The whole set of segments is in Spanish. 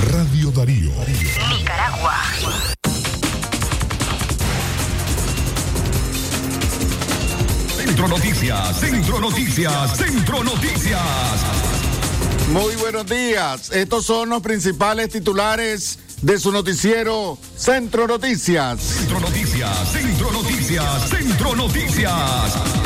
Radio Darío. Nicaragua. Centro Noticias, Centro Noticias, Centro Noticias. Muy buenos días. Estos son los principales titulares de su noticiero Centro Noticias. Centro Noticias, Centro Noticias, Centro Noticias.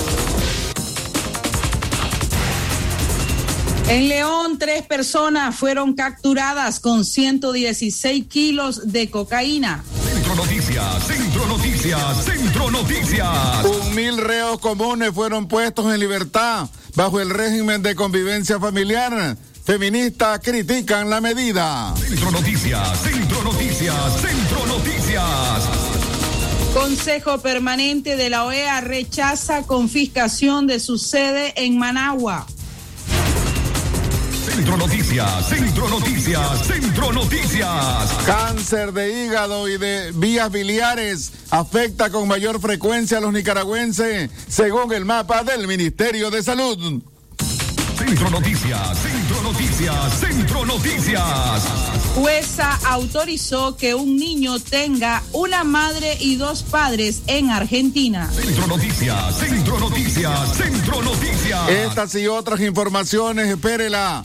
En León, tres personas fueron capturadas con 116 kilos de cocaína. Centro Noticias, Centro Noticias, Centro Noticias. Un mil reos comunes fueron puestos en libertad bajo el régimen de convivencia familiar. Feministas critican la medida. Centro Noticias, Centro Noticias, Centro Noticias. Consejo Permanente de la OEA rechaza confiscación de su sede en Managua. Centro Noticias, Centro Noticias, Centro Noticias. Cáncer de hígado y de vías biliares afecta con mayor frecuencia a los nicaragüenses, según el mapa del Ministerio de Salud. Centro Noticias, Centro Noticias, Centro Noticias. Jueza autorizó que un niño tenga una madre y dos padres en Argentina. Centro Noticias, Centro Noticias, Centro Noticias. Estas y otras informaciones, espérela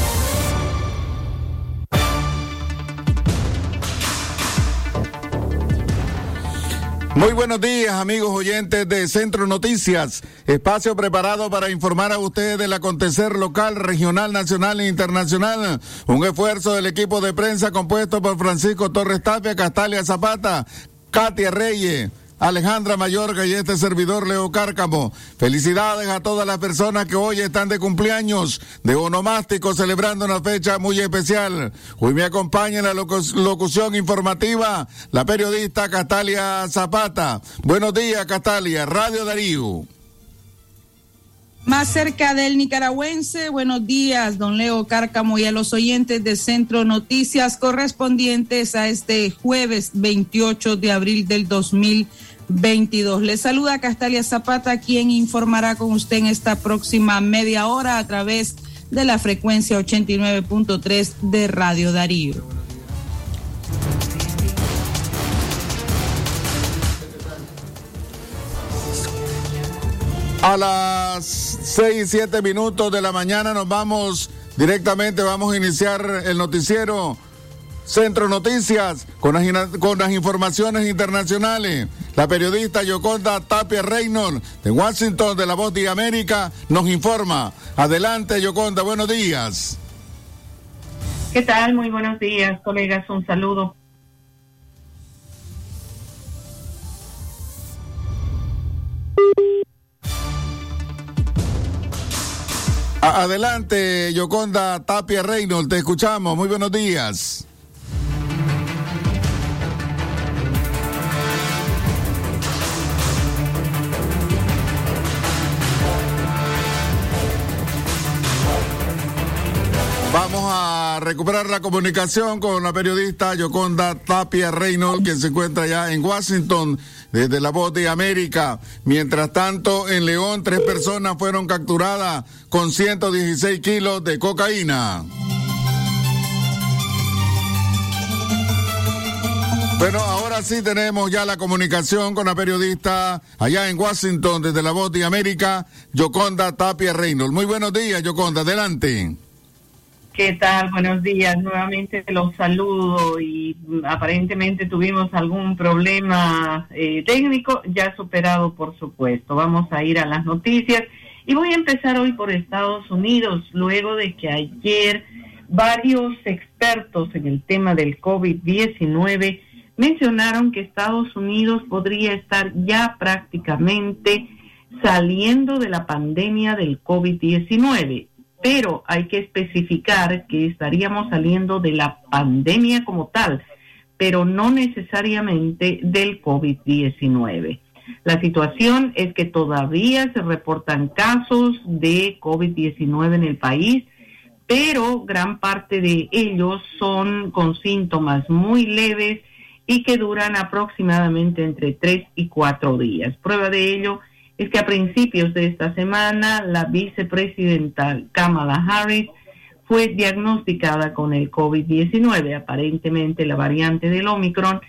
Muy buenos días, amigos oyentes de Centro Noticias, espacio preparado para informar a ustedes del acontecer local, regional, nacional e internacional. Un esfuerzo del equipo de prensa compuesto por Francisco Torres Tapia, Castalia Zapata, Katia Reyes. Alejandra Mayorga y este servidor Leo Cárcamo. Felicidades a todas las personas que hoy están de cumpleaños de onomástico celebrando una fecha muy especial. Hoy me acompaña en la locución informativa la periodista Castalia Zapata. Buenos días, Castalia, Radio Darío. Más cerca del nicaragüense, buenos días, don Leo Cárcamo, y a los oyentes de Centro Noticias correspondientes a este jueves 28 de abril del 2022. Le saluda Castalia Zapata, quien informará con usted en esta próxima media hora a través de la frecuencia 89.3 de Radio Darío. A las seis y siete minutos de la mañana nos vamos directamente, vamos a iniciar el noticiero Centro Noticias con las, con las informaciones internacionales. La periodista Yoconda Tapia Reynolds de Washington de La Voz de América nos informa. Adelante Yoconda, buenos días. ¿Qué tal? Muy buenos días, colegas. Un saludo. Adelante, Yoconda Tapia Reynolds, te escuchamos. Muy buenos días. Recuperar la comunicación con la periodista Yoconda Tapia Reynolds, que se encuentra ya en Washington desde la voz de América. Mientras tanto, en León, tres personas fueron capturadas con 116 kilos de cocaína. Bueno, ahora sí tenemos ya la comunicación con la periodista allá en Washington desde la voz de América, Yoconda Tapia Reynolds. Muy buenos días, Yoconda, adelante. ¿Qué tal? Buenos días. Nuevamente los saludo y aparentemente tuvimos algún problema eh, técnico ya superado, por supuesto. Vamos a ir a las noticias y voy a empezar hoy por Estados Unidos, luego de que ayer varios expertos en el tema del COVID-19 mencionaron que Estados Unidos podría estar ya prácticamente saliendo de la pandemia del COVID-19 pero hay que especificar que estaríamos saliendo de la pandemia como tal, pero no necesariamente del COVID-19. La situación es que todavía se reportan casos de COVID-19 en el país, pero gran parte de ellos son con síntomas muy leves y que duran aproximadamente entre tres y cuatro días. Prueba de ello es que a principios de esta semana la vicepresidenta Kamala Harris fue diagnosticada con el COVID-19, aparentemente la variante del Omicron,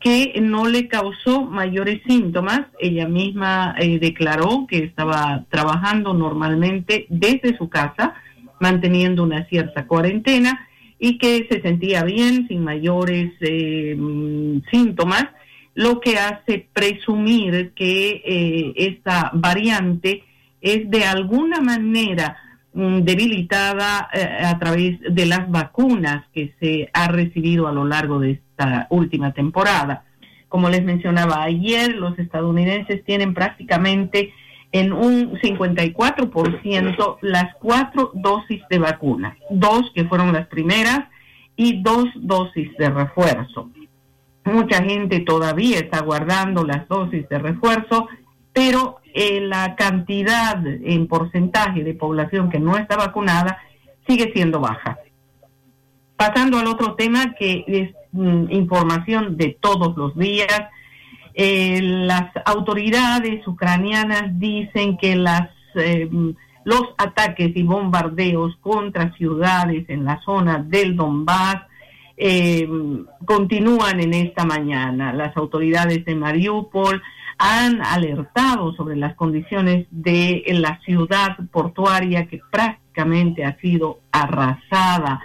que no le causó mayores síntomas. Ella misma eh, declaró que estaba trabajando normalmente desde su casa, manteniendo una cierta cuarentena y que se sentía bien, sin mayores eh, síntomas, lo que hace presumir que eh, esta variante es de alguna manera Mm, debilitada eh, a través de las vacunas que se ha recibido a lo largo de esta última temporada. Como les mencionaba ayer, los estadounidenses tienen prácticamente en un 54% las cuatro dosis de vacuna, dos que fueron las primeras y dos dosis de refuerzo. Mucha gente todavía está guardando las dosis de refuerzo, pero eh, la cantidad en porcentaje de población que no está vacunada sigue siendo baja. Pasando al otro tema que es mm, información de todos los días, eh, las autoridades ucranianas dicen que las eh, los ataques y bombardeos contra ciudades en la zona del Donbass continúan en esta mañana. Las autoridades de Mariupol han alertado sobre las condiciones de la ciudad portuaria que prácticamente ha sido arrasada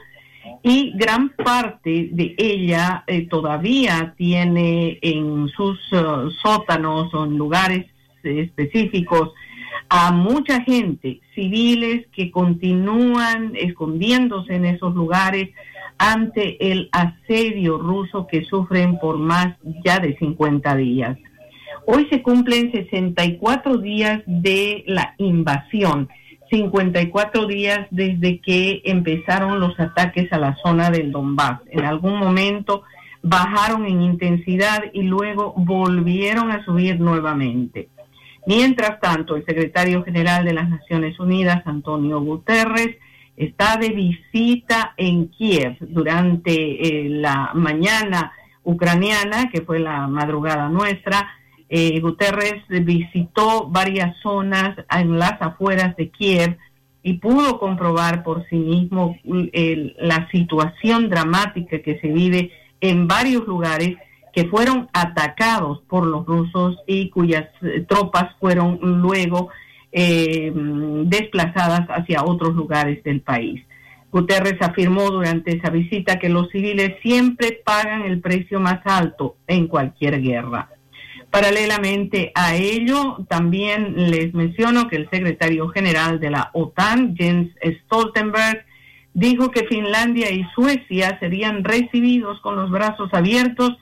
y gran parte de ella eh, todavía tiene en sus uh, sótanos o en lugares específicos a mucha gente, civiles que continúan escondiéndose en esos lugares ante el asedio ruso que sufren por más ya de 50 días. Hoy se cumplen 64 días de la invasión, 54 días desde que empezaron los ataques a la zona del Donbass. En algún momento bajaron en intensidad y luego volvieron a subir nuevamente. Mientras tanto, el secretario general de las Naciones Unidas, Antonio Guterres, está de visita en Kiev durante eh, la mañana ucraniana, que fue la madrugada nuestra, eh, Guterres visitó varias zonas en las afueras de Kiev y pudo comprobar por sí mismo la situación dramática que se vive en varios lugares que fueron atacados por los rusos y cuyas eh, tropas fueron luego eh, desplazadas hacia otros lugares del país. Guterres afirmó durante esa visita que los civiles siempre pagan el precio más alto en cualquier guerra. Paralelamente a ello, también les menciono que el secretario general de la OTAN, Jens Stoltenberg, dijo que Finlandia y Suecia serían recibidos con los brazos abiertos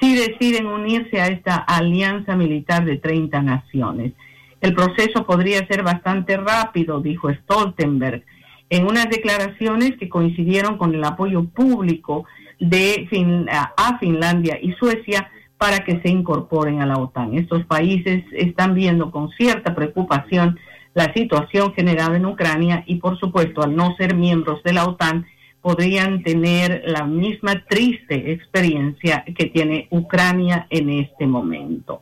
si deciden unirse a esta alianza militar de 30 naciones. El proceso podría ser bastante rápido, dijo Stoltenberg, en unas declaraciones que coincidieron con el apoyo público de a Finlandia y Suecia para que se incorporen a la OTAN. Estos países están viendo con cierta preocupación la situación generada en Ucrania y por supuesto al no ser miembros de la OTAN podrían tener la misma triste experiencia que tiene Ucrania en este momento.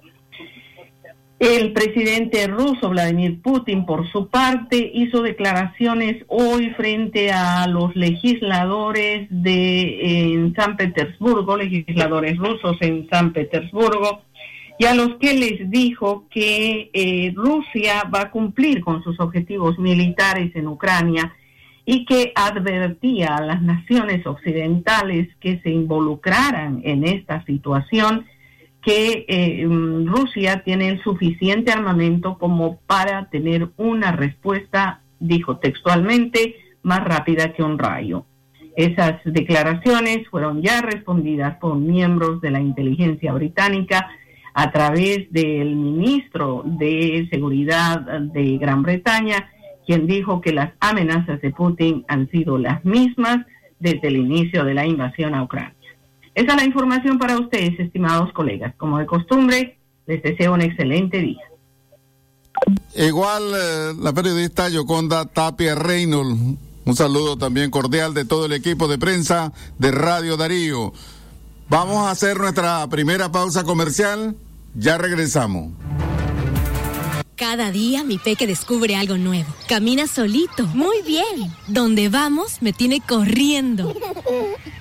El presidente ruso Vladimir Putin, por su parte, hizo declaraciones hoy frente a los legisladores de en San Petersburgo, legisladores rusos en San Petersburgo, y a los que les dijo que eh, Rusia va a cumplir con sus objetivos militares en Ucrania y que advertía a las naciones occidentales que se involucraran en esta situación que eh, mm, Rusia tiene el suficiente armamento como para tener una respuesta, dijo textualmente, más rápida que un rayo. Esas declaraciones fueron ya respondidas por miembros de la inteligencia británica a través del ministro de Seguridad de Gran Bretaña, quien dijo que las amenazas de Putin han sido las mismas desde el inicio de la invasión a Ucrania. Esa es la información para ustedes, estimados colegas. Como de costumbre, Les deseo un excelente día. Igual eh, la periodista Yoconda Tapia Reynolds. Un saludo también cordial de todo el equipo de prensa de Radio Darío. Vamos a hacer nuestra primera pausa comercial. Ya regresamos. Cada día mi peque descubre algo nuevo. Camina solito. Muy bien. Donde vamos me tiene corriendo.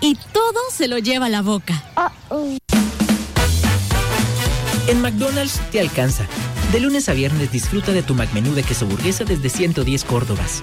Y todo se lo lleva a la boca. En McDonald's te alcanza. De lunes a viernes disfruta de tu McMenú de queso burguesa desde 110 Córdobas.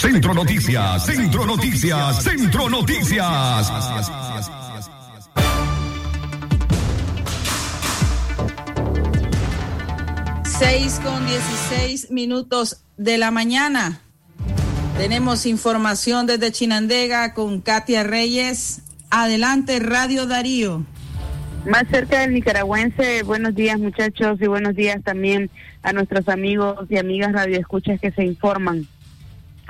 Centro Noticias, Centro Noticias, Centro Noticias. Seis con dieciséis minutos de la mañana. Tenemos información desde Chinandega con Katia Reyes. Adelante, Radio Darío. Más cerca del nicaragüense, buenos días muchachos y buenos días también a nuestros amigos y amigas radioescuchas que se informan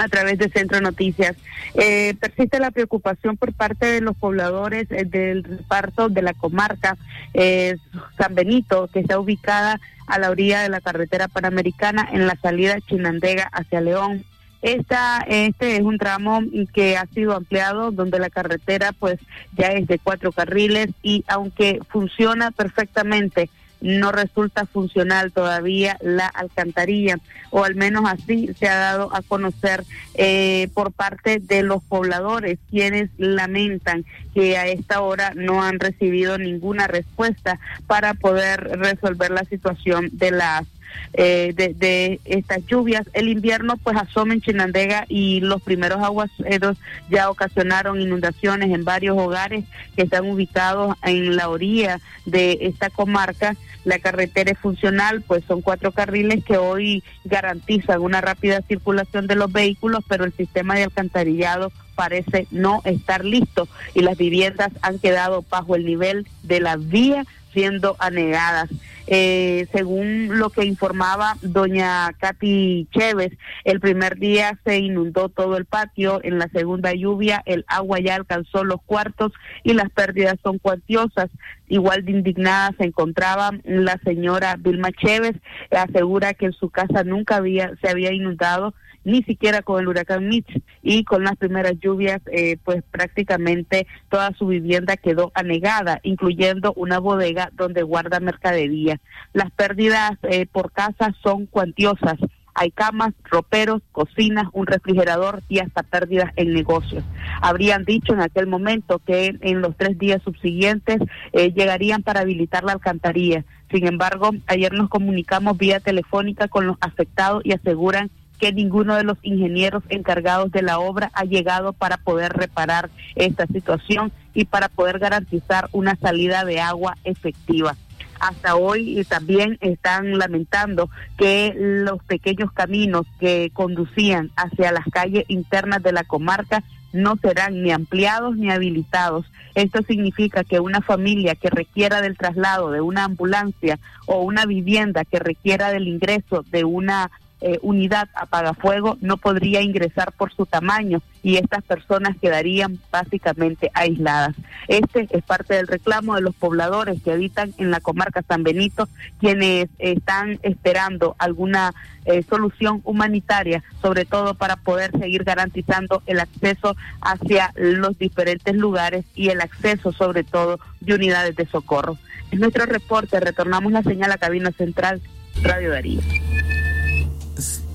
a través de Centro Noticias. Eh, persiste la preocupación por parte de los pobladores eh, del reparto de la comarca eh, San Benito, que está ubicada a la orilla de la carretera panamericana en la salida Chinandega hacia León. Esta, este es un tramo que ha sido ampliado donde la carretera pues ya es de cuatro carriles y aunque funciona perfectamente no resulta funcional todavía la alcantarilla, o al menos así se ha dado a conocer eh, por parte de los pobladores, quienes lamentan que a esta hora no han recibido ninguna respuesta para poder resolver la situación de las eh, de, estas lluvias. El invierno pues asoma en Chinandega y los primeros aguaceros ya ocasionaron inundaciones en varios hogares que están ubicados en la orilla de esta comarca. La carretera es funcional, pues son cuatro carriles que hoy garantizan una rápida circulación de los vehículos, pero el sistema de alcantarillado parece no estar listo y las viviendas han quedado bajo el nivel de la vía siendo anegadas. Eh, según lo que informaba doña Katy Chévez, el primer día se inundó todo el patio, en la segunda lluvia el agua ya alcanzó los cuartos y las pérdidas son cuantiosas. Igual de indignada se encontraba la señora Vilma Chévez, asegura que en su casa nunca había se había inundado ni siquiera con el huracán Mitch y con las primeras lluvias, eh, pues prácticamente toda su vivienda quedó anegada, incluyendo una bodega donde guarda mercadería. Las pérdidas eh, por casa son cuantiosas. Hay camas, roperos, cocinas, un refrigerador y hasta pérdidas en negocios. Habrían dicho en aquel momento que en los tres días subsiguientes eh, llegarían para habilitar la alcantarilla. Sin embargo, ayer nos comunicamos vía telefónica con los afectados y aseguran que ninguno de los ingenieros encargados de la obra ha llegado para poder reparar esta situación y para poder garantizar una salida de agua efectiva hasta hoy también están lamentando que los pequeños caminos que conducían hacia las calles internas de la comarca no serán ni ampliados ni habilitados. Esto significa que una familia que requiera del traslado de una ambulancia o una vivienda que requiera del ingreso de una eh, unidad apagafuego no podría ingresar por su tamaño y estas personas quedarían básicamente aisladas. Este es parte del reclamo de los pobladores que habitan en la comarca San Benito, quienes están esperando alguna eh, solución humanitaria, sobre todo para poder seguir garantizando el acceso hacia los diferentes lugares y el acceso sobre todo de unidades de socorro. Es nuestro reporte, retornamos la señal a cabina central, Radio Darío.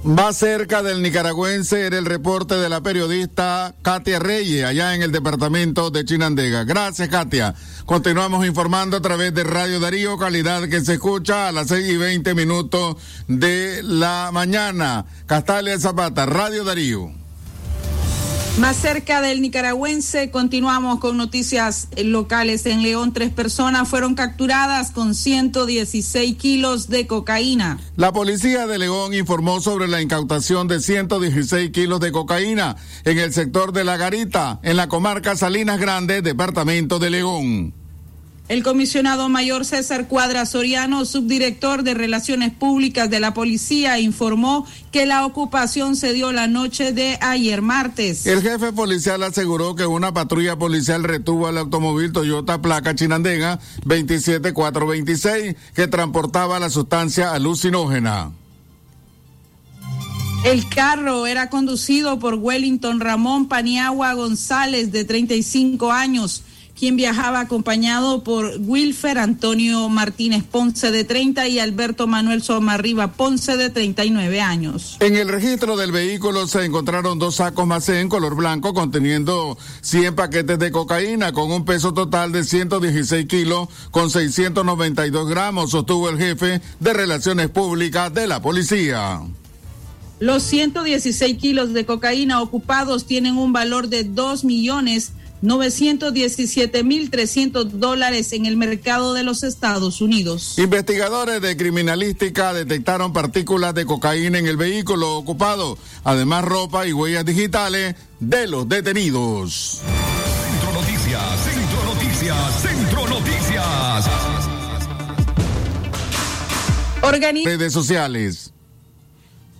Más cerca del nicaragüense era el reporte de la periodista Katia Reyes, allá en el departamento de Chinandega. Gracias, Katia. Continuamos informando a través de Radio Darío, calidad que se escucha a las seis y veinte minutos de la mañana. Castalia Zapata, Radio Darío. Más cerca del nicaragüense, continuamos con noticias locales. En León, tres personas fueron capturadas con 116 kilos de cocaína. La policía de León informó sobre la incautación de 116 kilos de cocaína en el sector de La Garita, en la comarca Salinas Grande, departamento de León. El comisionado mayor César Cuadra Soriano, subdirector de Relaciones Públicas de la Policía, informó que la ocupación se dio la noche de ayer martes. El jefe policial aseguró que una patrulla policial retuvo el automóvil Toyota placa Chinandega 27426 que transportaba la sustancia alucinógena. El carro era conducido por Wellington Ramón Paniagua González, de 35 años quien viajaba acompañado por Wilfer Antonio Martínez Ponce de 30 y Alberto Manuel Somarriba Ponce de 39 años. En el registro del vehículo se encontraron dos sacos macé en color blanco conteniendo 100 paquetes de cocaína con un peso total de 116 kilos con 692 gramos, sostuvo el jefe de Relaciones Públicas de la policía. Los 116 kilos de cocaína ocupados tienen un valor de 2 millones 917.300 dólares en el mercado de los Estados Unidos. Investigadores de criminalística detectaron partículas de cocaína en el vehículo ocupado, además ropa y huellas digitales de los detenidos. Centro Noticias, Centro Noticias, Centro Noticias. Redes sociales.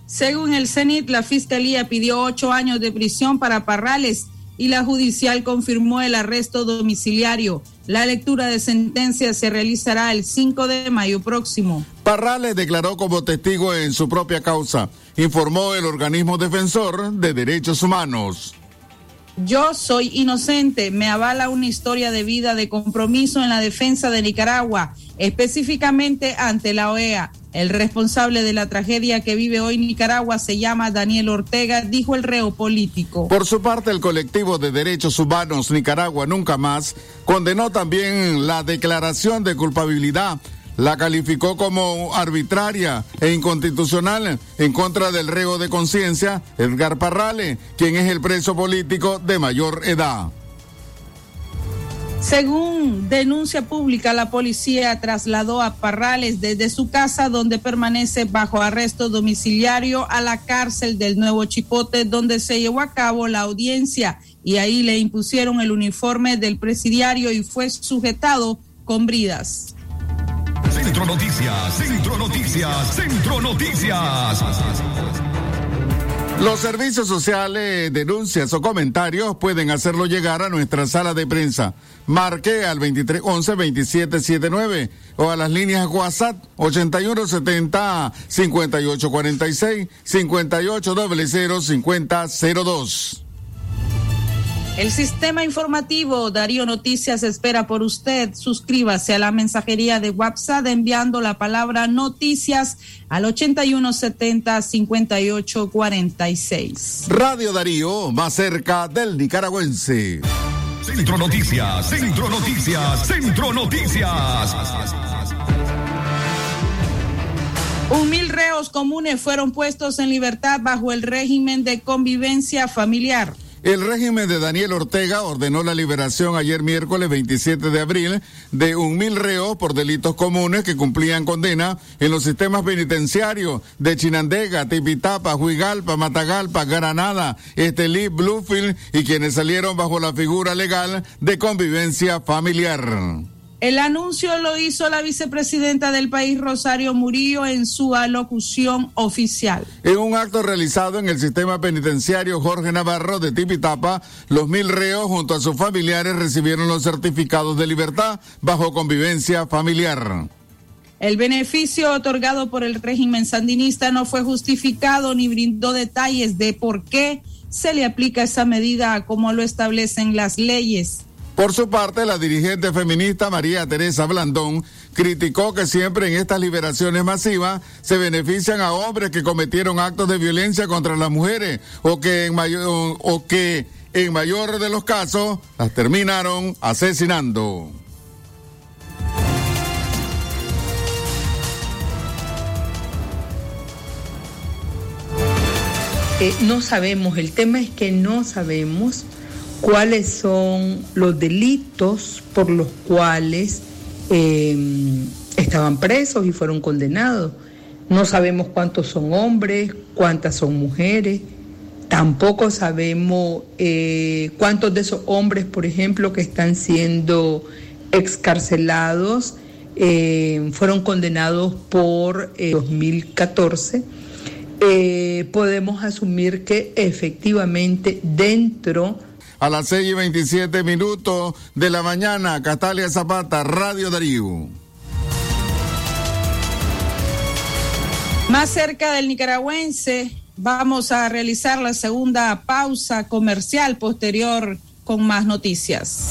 Según el CENIT, la Fiscalía pidió ocho años de prisión para Parrales y la judicial confirmó el arresto domiciliario. La lectura de sentencia se realizará el 5 de mayo próximo. Parrales declaró como testigo en su propia causa, informó el organismo defensor de derechos humanos. Yo soy inocente, me avala una historia de vida de compromiso en la defensa de Nicaragua, específicamente ante la OEA. El responsable de la tragedia que vive hoy Nicaragua se llama Daniel Ortega, dijo el reo político. Por su parte, el colectivo de derechos humanos Nicaragua Nunca Más condenó también la declaración de culpabilidad la calificó como arbitraria e inconstitucional en contra del reo de conciencia Edgar Parrale, quien es el preso político de mayor edad. Según denuncia pública, la policía trasladó a Parrales desde su casa, donde permanece bajo arresto domiciliario, a la cárcel del Nuevo Chipote, donde se llevó a cabo la audiencia y ahí le impusieron el uniforme del presidiario y fue sujetado con bridas. Centro Noticias, Centro Noticias, Centro Noticias. Los servicios sociales, denuncias o comentarios pueden hacerlo llegar a nuestra sala de prensa. Marque al 2311-2779 o a las líneas WhatsApp 8170-5846, 5800-5002. El sistema informativo Darío Noticias espera por usted. Suscríbase a la mensajería de WhatsApp enviando la palabra noticias al 8170-5846. Radio Darío, más cerca del nicaragüense. Centro Noticias, Centro Noticias, Centro Noticias. Un mil reos comunes fueron puestos en libertad bajo el régimen de convivencia familiar. El régimen de Daniel Ortega ordenó la liberación ayer miércoles 27 de abril de un mil reos por delitos comunes que cumplían condena en los sistemas penitenciarios de Chinandega, Tipitapa, Huigalpa, Matagalpa, Granada, Estelí, Bluefield y quienes salieron bajo la figura legal de convivencia familiar. El anuncio lo hizo la vicepresidenta del país, Rosario Murillo, en su alocución oficial. En un acto realizado en el sistema penitenciario Jorge Navarro de Tipitapa, los mil reos junto a sus familiares recibieron los certificados de libertad bajo convivencia familiar. El beneficio otorgado por el régimen sandinista no fue justificado ni brindó detalles de por qué se le aplica esa medida como lo establecen las leyes. Por su parte, la dirigente feminista María Teresa Blandón criticó que siempre en estas liberaciones masivas se benefician a hombres que cometieron actos de violencia contra las mujeres o que en mayor, o que en mayor de los casos las terminaron asesinando. Eh, no sabemos, el tema es que no sabemos cuáles son los delitos por los cuales em, estaban presos y fueron condenados. No sabemos cuántos son hombres, cuántas son mujeres. Tampoco sabemos eh, cuántos de esos hombres, por ejemplo, que están siendo excarcelados, em, fueron condenados por 2014. Eh, eh, podemos asumir que efectivamente dentro a las 6 y 27 minutos de la mañana. Catalia Zapata, Radio Darío. Más cerca del nicaragüense, vamos a realizar la segunda pausa comercial posterior con más noticias.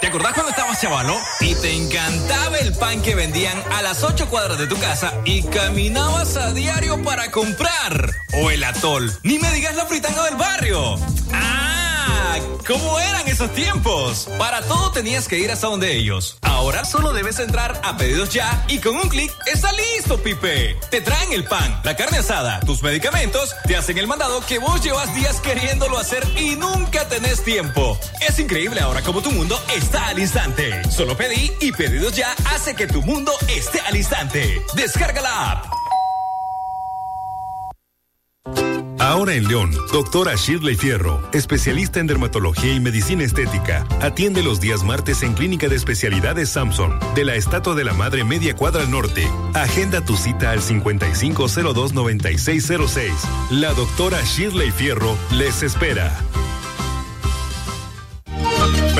¿Te acordás cuando estabas chavalo? Y te encantaba el pan que vendían a las ocho cuadras de tu casa y caminabas a diario para comprar. O el atol. Ni me digas la fritanga del barrio. ¡Ah! ¿Cómo eran esos tiempos? Para todo tenías que ir hasta donde ellos. Ahora solo debes entrar a pedidos ya y con un clic está listo, Pipe. Te traen el pan, la carne asada, tus medicamentos, te hacen el mandado que vos llevas días queriéndolo hacer y nunca tenés tiempo. Es increíble ahora como tu mundo está al instante. Solo pedí y pedidos ya hace que tu mundo esté al instante. Descarga la app. Ahora en León, doctora Shirley Fierro, especialista en dermatología y medicina estética, atiende los días martes en Clínica de Especialidades Samson, de la Estatua de la Madre Media Cuadra al Norte. Agenda tu cita al 5502-9606. La doctora Shirley Fierro les espera.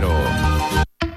doble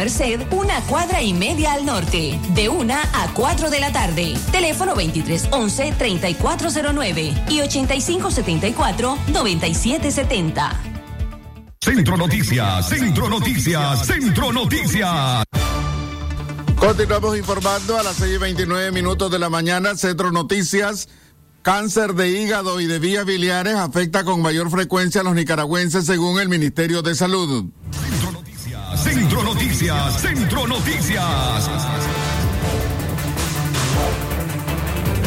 Merced, una cuadra y media al norte, de una a 4 de la tarde. Teléfono 2311-3409 y 8574-9770. Centro Noticias, Centro Noticias, Centro Noticias. Continuamos informando a las 6 y 29 minutos de la mañana, Centro Noticias. Cáncer de hígado y de vías biliares afecta con mayor frecuencia a los nicaragüenses según el Ministerio de Salud. Centro Noticias, Centro Noticias.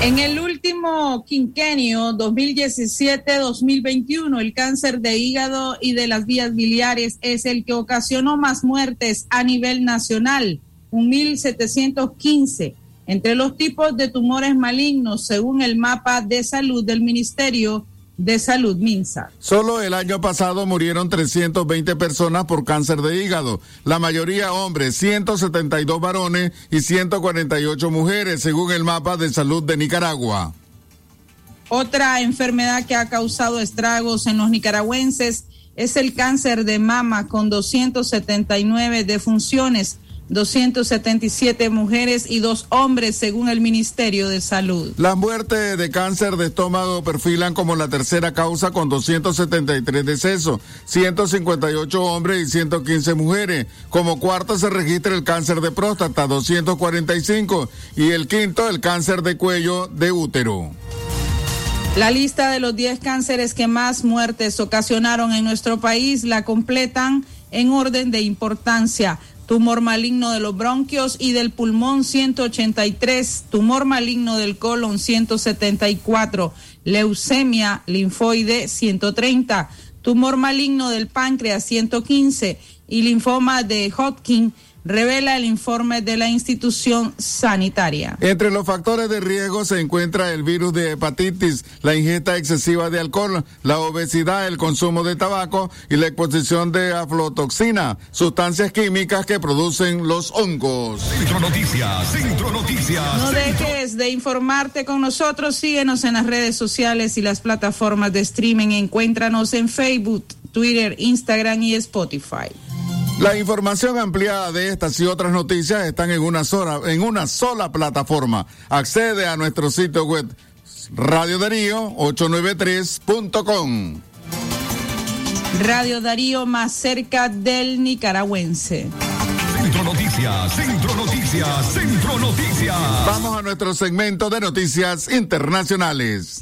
En el último quinquenio 2017-2021, el cáncer de hígado y de las vías biliares es el que ocasionó más muertes a nivel nacional, 1.715. Entre los tipos de tumores malignos, según el mapa de salud del Ministerio de Salud Minsa. Solo el año pasado murieron 320 personas por cáncer de hígado, la mayoría hombres, 172 varones y 148 mujeres, según el mapa de salud de Nicaragua. Otra enfermedad que ha causado estragos en los nicaragüenses es el cáncer de mama con 279 defunciones 277 mujeres y dos hombres, según el Ministerio de Salud. Las muertes de cáncer de estómago perfilan como la tercera causa con 273 decesos, 158 hombres y 115 mujeres. Como cuarto se registra el cáncer de próstata, 245, y el quinto el cáncer de cuello de útero. La lista de los 10 cánceres que más muertes ocasionaron en nuestro país la completan en orden de importancia tumor maligno de los bronquios y del pulmón 183, tumor maligno del colon 174, leucemia linfoide 130, tumor maligno del páncreas 115 y linfoma de Hodgkin revela el informe de la institución sanitaria. Entre los factores de riesgo se encuentra el virus de hepatitis, la ingesta excesiva de alcohol, la obesidad, el consumo de tabaco y la exposición de aflotoxina, sustancias químicas que producen los hongos. Centro Noticias, Centro Noticias. No dejes de informarte con nosotros, síguenos en las redes sociales y las plataformas de streaming, encuéntranos en Facebook, Twitter, Instagram y Spotify. La información ampliada de estas y otras noticias están en una sola, en una sola plataforma. Accede a nuestro sitio web Radio Darío 893.com. Radio Darío más cerca del nicaragüense. Centro Noticias, Centro Noticias, Centro Noticias. Vamos a nuestro segmento de noticias internacionales.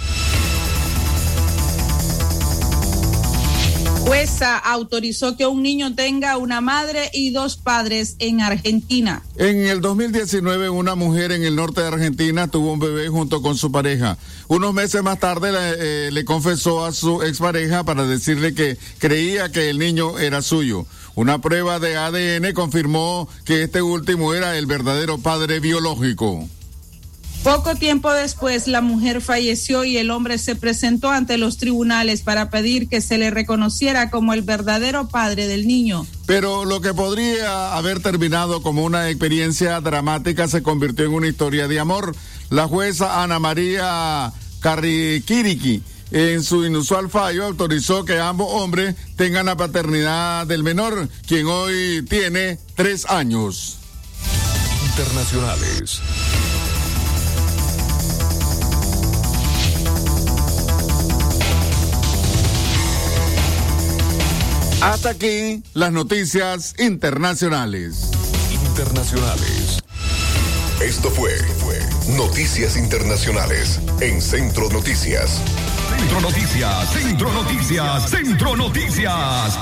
Jueza autorizó que un niño tenga una madre y dos padres en Argentina. En el 2019, una mujer en el norte de Argentina tuvo un bebé junto con su pareja. Unos meses más tarde le, eh, le confesó a su expareja para decirle que creía que el niño era suyo. Una prueba de ADN confirmó que este último era el verdadero padre biológico. Poco tiempo después, la mujer falleció y el hombre se presentó ante los tribunales para pedir que se le reconociera como el verdadero padre del niño. Pero lo que podría haber terminado como una experiencia dramática se convirtió en una historia de amor. La jueza Ana María Carriquiriqui en su inusual fallo autorizó que ambos hombres tengan la paternidad del menor, quien hoy tiene tres años. Internacionales. Hasta aquí las noticias internacionales. Internacionales. Esto fue, fue Noticias Internacionales en Centro Noticias. Centro Noticias, Centro Noticias, Centro Noticias.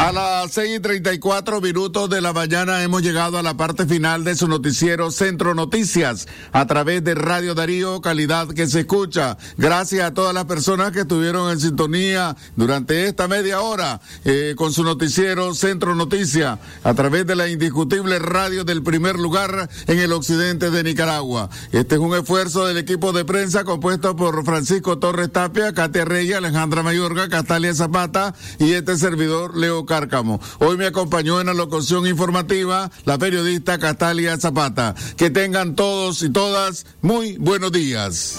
A las seis y treinta y cuatro minutos de la mañana hemos llegado a la parte final de su noticiero Centro Noticias a través de Radio Darío, calidad que se escucha. Gracias a todas las personas que estuvieron en sintonía durante esta media hora eh, con su noticiero Centro Noticias a través de la indiscutible radio del primer lugar en el occidente de Nicaragua. Este es un esfuerzo del equipo de prensa compuesto por Francisco Torres Tapia, Katia Reyes, Alejandra Mayorga, Castalia Zapata y este servidor Leo Cárcamo. Hoy me acompañó en la locución informativa la periodista Castalia Zapata. Que tengan todos y todas muy buenos días.